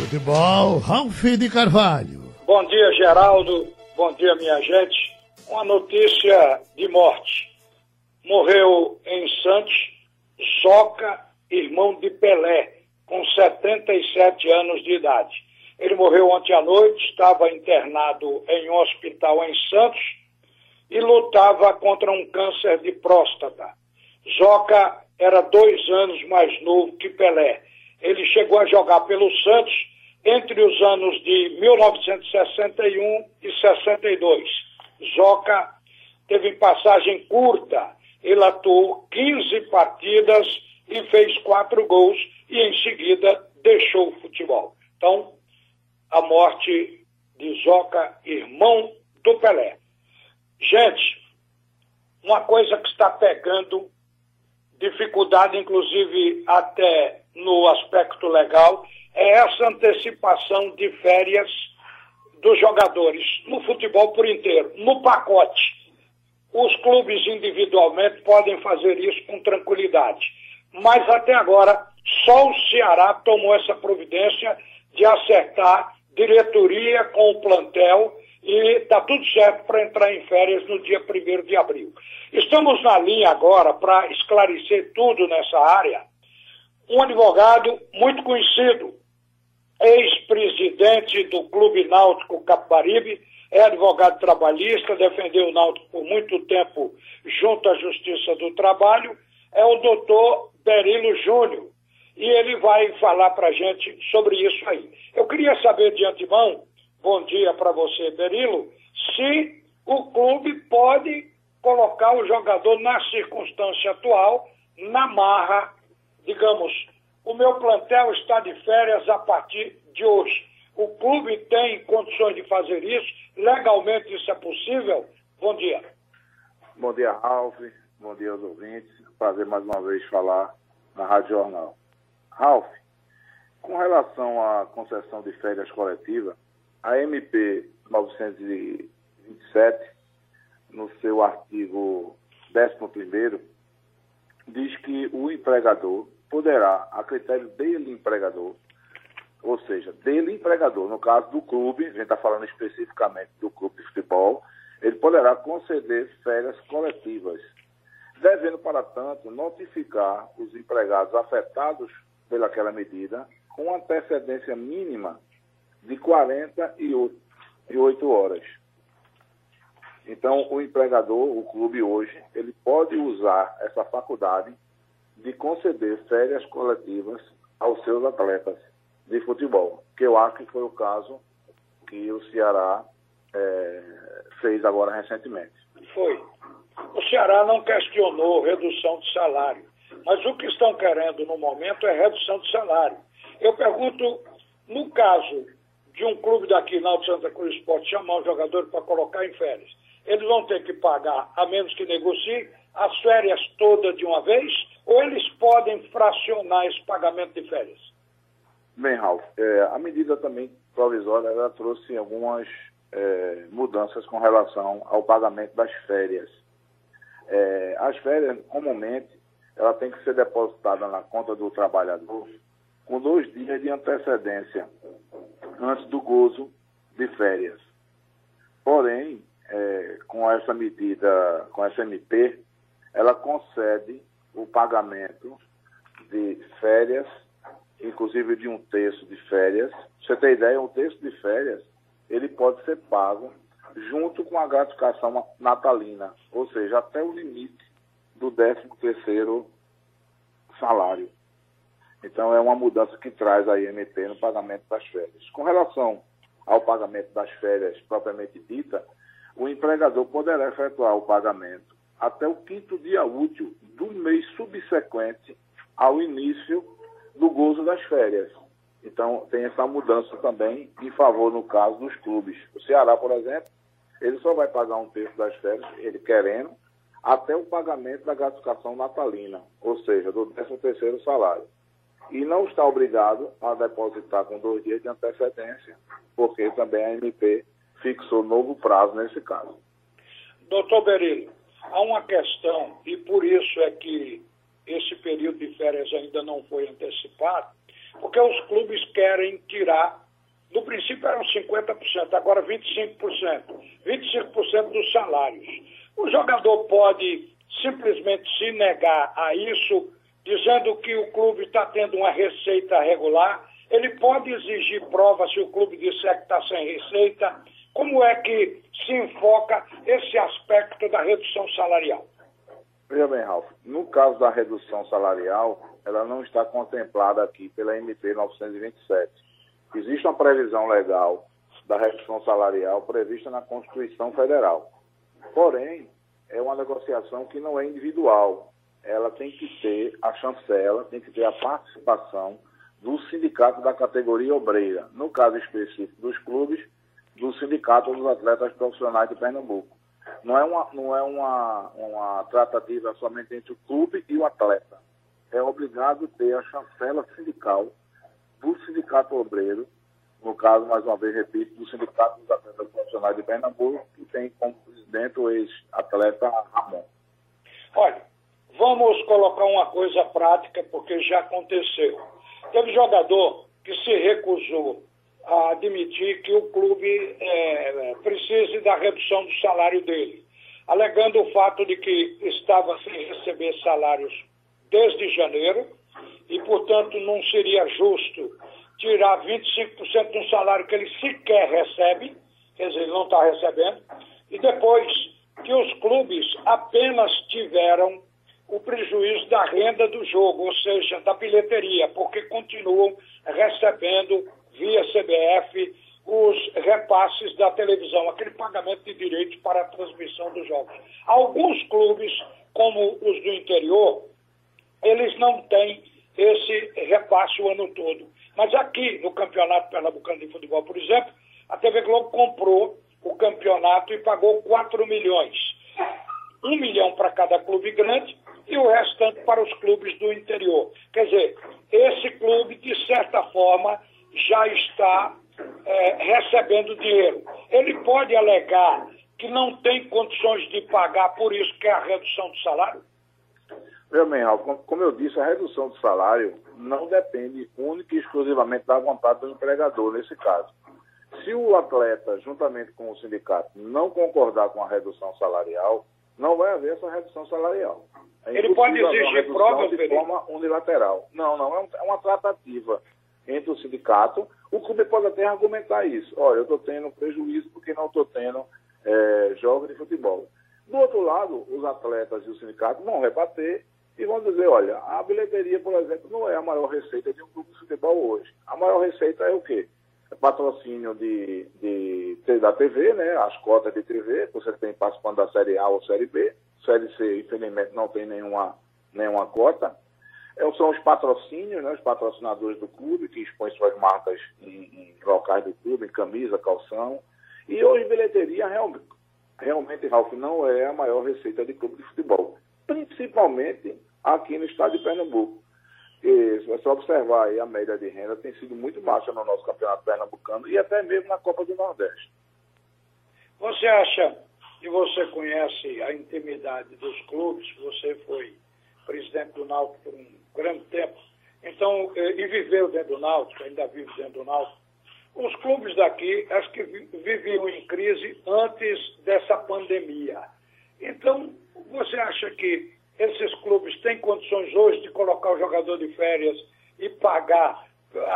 Futebol, Ralf de Carvalho. Bom dia, Geraldo. Bom dia, minha gente. Uma notícia de morte. Morreu em Santos Soca, irmão de Pelé, com 77 anos de idade. Ele morreu ontem à noite, estava internado em um hospital em Santos e lutava contra um câncer de próstata. Zoca era dois anos mais novo que Pelé. Ele chegou a jogar pelo Santos entre os anos de 1961 e 62. Zoca teve passagem curta. Ele atuou 15 partidas e fez quatro gols e em seguida deixou o futebol. Então, a morte de Zoca, irmão do Pelé. Gente, uma coisa que está pegando dificuldade, inclusive até no aspecto legal, é essa antecipação de férias dos jogadores no futebol por inteiro, no pacote. Os clubes individualmente podem fazer isso com tranquilidade, mas até agora só o Ceará tomou essa providência de acertar diretoria com o plantel e está tudo certo para entrar em férias no dia 1 de abril. Estamos na linha agora para esclarecer tudo nessa área. Um advogado muito conhecido, ex-presidente do Clube Náutico Capibaribe, é advogado trabalhista, defendeu o Náutico por muito tempo junto à Justiça do Trabalho, é o doutor Berilo Júnior. E ele vai falar para a gente sobre isso aí. Eu queria saber de antemão bom dia para você, Berilo, se o clube pode colocar o jogador na circunstância atual, na marra, digamos, o meu plantel está de férias a partir de hoje. O clube tem condições de fazer isso? Legalmente isso é possível? Bom dia. Bom dia, Ralf. Bom dia aos ouvintes. Prazer mais uma vez falar na Rádio Jornal. Ralf, com relação à concessão de férias coletiva, a MP 927, no seu artigo 11, diz que o empregador poderá, a critério dele empregador, ou seja, dele empregador, no caso do clube, a gente está falando especificamente do clube de futebol, ele poderá conceder férias coletivas, devendo, para tanto, notificar os empregados afetados pelaquela medida com antecedência mínima de 48 horas. Então, o empregador, o clube hoje, ele pode usar essa faculdade de conceder férias coletivas aos seus atletas de futebol, que eu acho que foi o caso que o Ceará é, fez agora recentemente. Foi. O Ceará não questionou redução de salário, mas o que estão querendo no momento é redução de salário. Eu pergunto, no caso de um clube daqui, na Santa Cruz Esporte, chamar um jogador para colocar em férias, eles vão ter que pagar, a menos que negocie, as férias todas de uma vez, ou eles podem fracionar esse pagamento de férias? Bem, Ralf, é, a medida também provisória ela trouxe algumas é, mudanças com relação ao pagamento das férias. É, as férias, comumente, ela tem que ser depositada na conta do trabalhador com dois dias de antecedência antes do gozo de férias. Porém, é, com essa medida, com essa MP, ela concede o pagamento de férias, inclusive de um terço de férias. Você tem ideia, um terço de férias, ele pode ser pago junto com a gratificação natalina, ou seja, até o limite do 13 terceiro salário. Então, é uma mudança que traz a IMT no pagamento das férias. Com relação ao pagamento das férias propriamente dita, o empregador poderá efetuar o pagamento até o quinto dia útil do mês subsequente ao início do gozo das férias. Então, tem essa mudança também em favor, no caso, dos clubes. O Ceará, por exemplo, ele só vai pagar um terço das férias, ele querendo, até o pagamento da gratificação natalina, ou seja, do 13 terceiro salário e não está obrigado a depositar com dois dias de antecedência, porque também a MP fixou novo prazo nesse caso. Doutor Berilo, há uma questão, e por isso é que esse período de férias ainda não foi antecipado, porque os clubes querem tirar, no princípio eram 50%, agora 25%, 25% dos salários. O jogador pode simplesmente se negar a isso, dizendo que o clube está tendo uma receita regular, ele pode exigir prova se o clube disser que está sem receita. Como é que se enfoca esse aspecto da redução salarial? Veja bem, Ralf, no caso da redução salarial, ela não está contemplada aqui pela MP 927. Existe uma previsão legal da redução salarial prevista na Constituição Federal. Porém, é uma negociação que não é individual. Ela tem que ter a chancela, tem que ter a participação do sindicato da categoria obreira, no caso específico dos clubes, do sindicato dos atletas profissionais de Pernambuco. Não é uma, não é uma, uma tratativa somente entre o clube e o atleta. É obrigado ter a chancela sindical do sindicato obreiro, no caso, mais uma vez, repito, do Sindicato dos Atletas Profissionais de Pernambuco, que tem como presidente o ex-atleta Ramon. Olha, vamos colocar uma coisa prática, porque já aconteceu. Teve jogador que se recusou a admitir que o clube é, precise da redução do salário dele, alegando o fato de que estava sem receber salários desde janeiro e, portanto, não seria justo tirar 25% de um salário que ele sequer recebe, quer dizer, ele não está recebendo, e depois que os clubes apenas tiveram o prejuízo da renda do jogo, ou seja, da bilheteria, porque continuam recebendo via CBF os repasses da televisão, aquele pagamento de direitos para a transmissão dos jogos. Alguns clubes, como os do interior, eles não têm esse repasse o ano todo. Mas aqui, no Campeonato Pernambucano de Futebol, por exemplo, a TV Globo comprou o campeonato e pagou 4 milhões. Um milhão para cada clube grande e o restante para os clubes do interior. Quer dizer, esse clube, de certa forma, já está é, recebendo dinheiro. Ele pode alegar que não tem condições de pagar, por isso que é a redução do salário? Meu bem, como eu disse, a redução do salário não depende única e exclusivamente da vontade do empregador, nesse caso. Se o atleta, juntamente com o sindicato, não concordar com a redução salarial, não vai haver essa redução salarial. É Ele pode exigir provas de forma unilateral. Não, não, é, é uma tratativa entre o sindicato. O clube pode até argumentar isso. Olha, eu estou tendo prejuízo porque não estou tendo é, jogos de futebol. Do outro lado, os atletas e o sindicato vão rebater e vão dizer, olha, a bilheteria, por exemplo, não é a maior receita de um clube de futebol hoje. A maior receita é o quê? É patrocínio de, de, da TV, né? As cotas de TV, você tem participando da Série A ou Série B. Série C, infelizmente, não tem nenhuma, nenhuma cota. É, são os patrocínios, né, os patrocinadores do clube, que expõem suas marcas em, em locais do clube, em camisa, calção. E hoje bilheteria realmente, realmente, Ralf, não é a maior receita de clube de futebol. Principalmente aqui no estado de Pernambuco. E, você observar aí, a média de renda tem sido muito baixa no nosso campeonato pernambucano e até mesmo na Copa do Nordeste. Você acha que você conhece a intimidade dos clubes, você foi presidente do Náutico por um grande tempo, então, eh, e viveu dentro do Náutico, ainda vive dentro do Náutico, os clubes daqui, acho que viviam em crise antes dessa pandemia. Então, você acha que esses clubes têm condições hoje de colocar o jogador de férias e pagar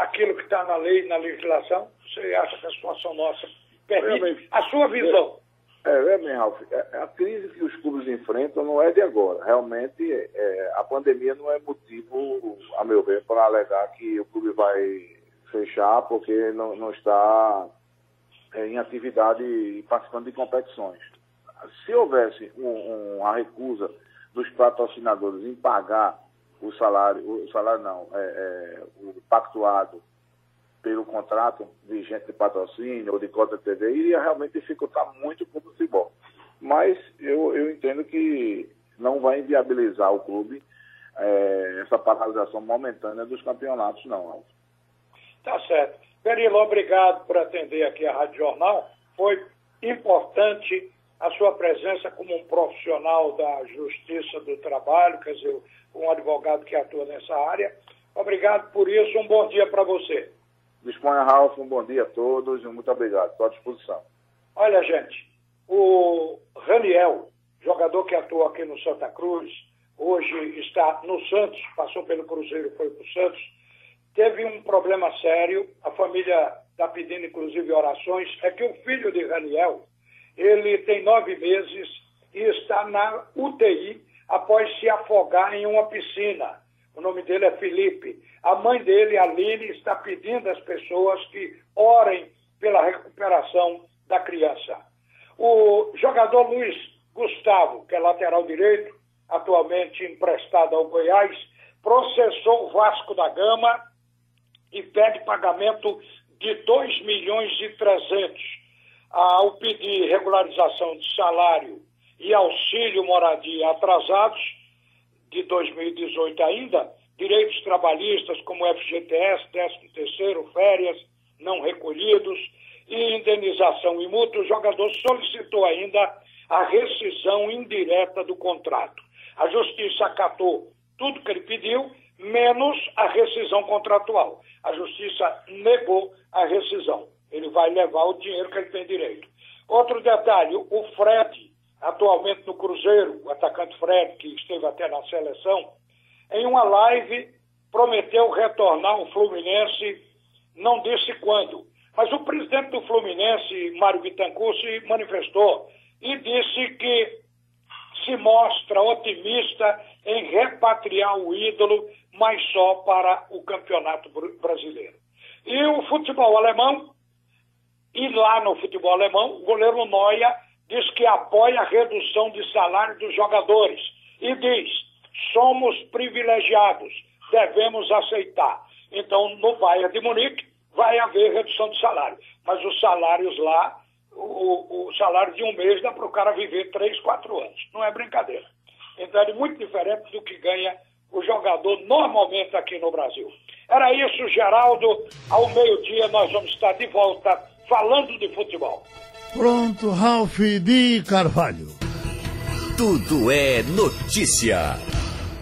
aquilo que está na lei, na legislação? Você acha que a situação nossa permite? A sua visão. É, é bem, Ralf, é, a crise que os clubes enfrentam não é de agora. Realmente, é, a pandemia não é motivo, a meu ver, para alegar que o clube vai fechar porque não, não está é, em atividade e participando de competições. Se houvesse um, um, uma recusa dos patrocinadores em pagar o salário, o salário não, é, é, o pactuado pelo contrato vigente de patrocínio ou de cota TV, iria realmente dificultar muito o futebol. Mas eu, eu entendo que não vai inviabilizar o clube é, essa paralisação momentânea dos campeonatos, não, Alves. Tá certo. Perilo, obrigado por atender aqui a Rádio Jornal. Foi importante a sua presença como um profissional da justiça do trabalho, quer dizer, um advogado que atua nessa área. Obrigado por isso, um bom dia para você. Disponha, Ralf, um bom dia a todos e muito obrigado. Estou à disposição. Olha, gente, o Raniel, jogador que atua aqui no Santa Cruz, hoje está no Santos, passou pelo Cruzeiro, foi para o Santos, teve um problema sério, a família está pedindo inclusive orações, é que o filho de Raniel, ele tem nove meses e está na UTI após se afogar em uma piscina. O nome dele é Felipe. A mãe dele, Aline, está pedindo às pessoas que orem pela recuperação da criança. O jogador Luiz Gustavo, que é lateral direito, atualmente emprestado ao Goiás, processou o Vasco da Gama e pede pagamento de 2 milhões e 300 ao pedir regularização de salário e auxílio moradia atrasados de 2018 ainda, direitos trabalhistas como FGTS, 13 terceiro, férias não recolhidos e indenização e multa, o jogador solicitou ainda a rescisão indireta do contrato. A justiça acatou tudo que ele pediu, menos a rescisão contratual. A justiça negou a rescisão. Ele vai levar o dinheiro que ele tem direito. Outro detalhe, o Fred, atualmente no Cruzeiro, o atacante Fred, que esteve até na seleção, em uma live prometeu retornar ao Fluminense, não disse quando. Mas o presidente do Fluminense, Mário Bittencourt, se manifestou e disse que se mostra otimista em repatriar o ídolo, mas só para o campeonato brasileiro. E o futebol alemão, e lá no futebol alemão, o goleiro Noia diz que apoia a redução de salário dos jogadores e diz: somos privilegiados, devemos aceitar. Então, no Bayern de Munique vai haver redução de salário, mas os salários lá, o, o salário de um mês dá para o cara viver três, quatro anos. Não é brincadeira. Então, é muito diferente do que ganha o jogador normalmente aqui no Brasil. Era isso, Geraldo. Ao meio-dia nós vamos estar de volta falando de futebol. Pronto, Ralph de Carvalho. Tudo é notícia.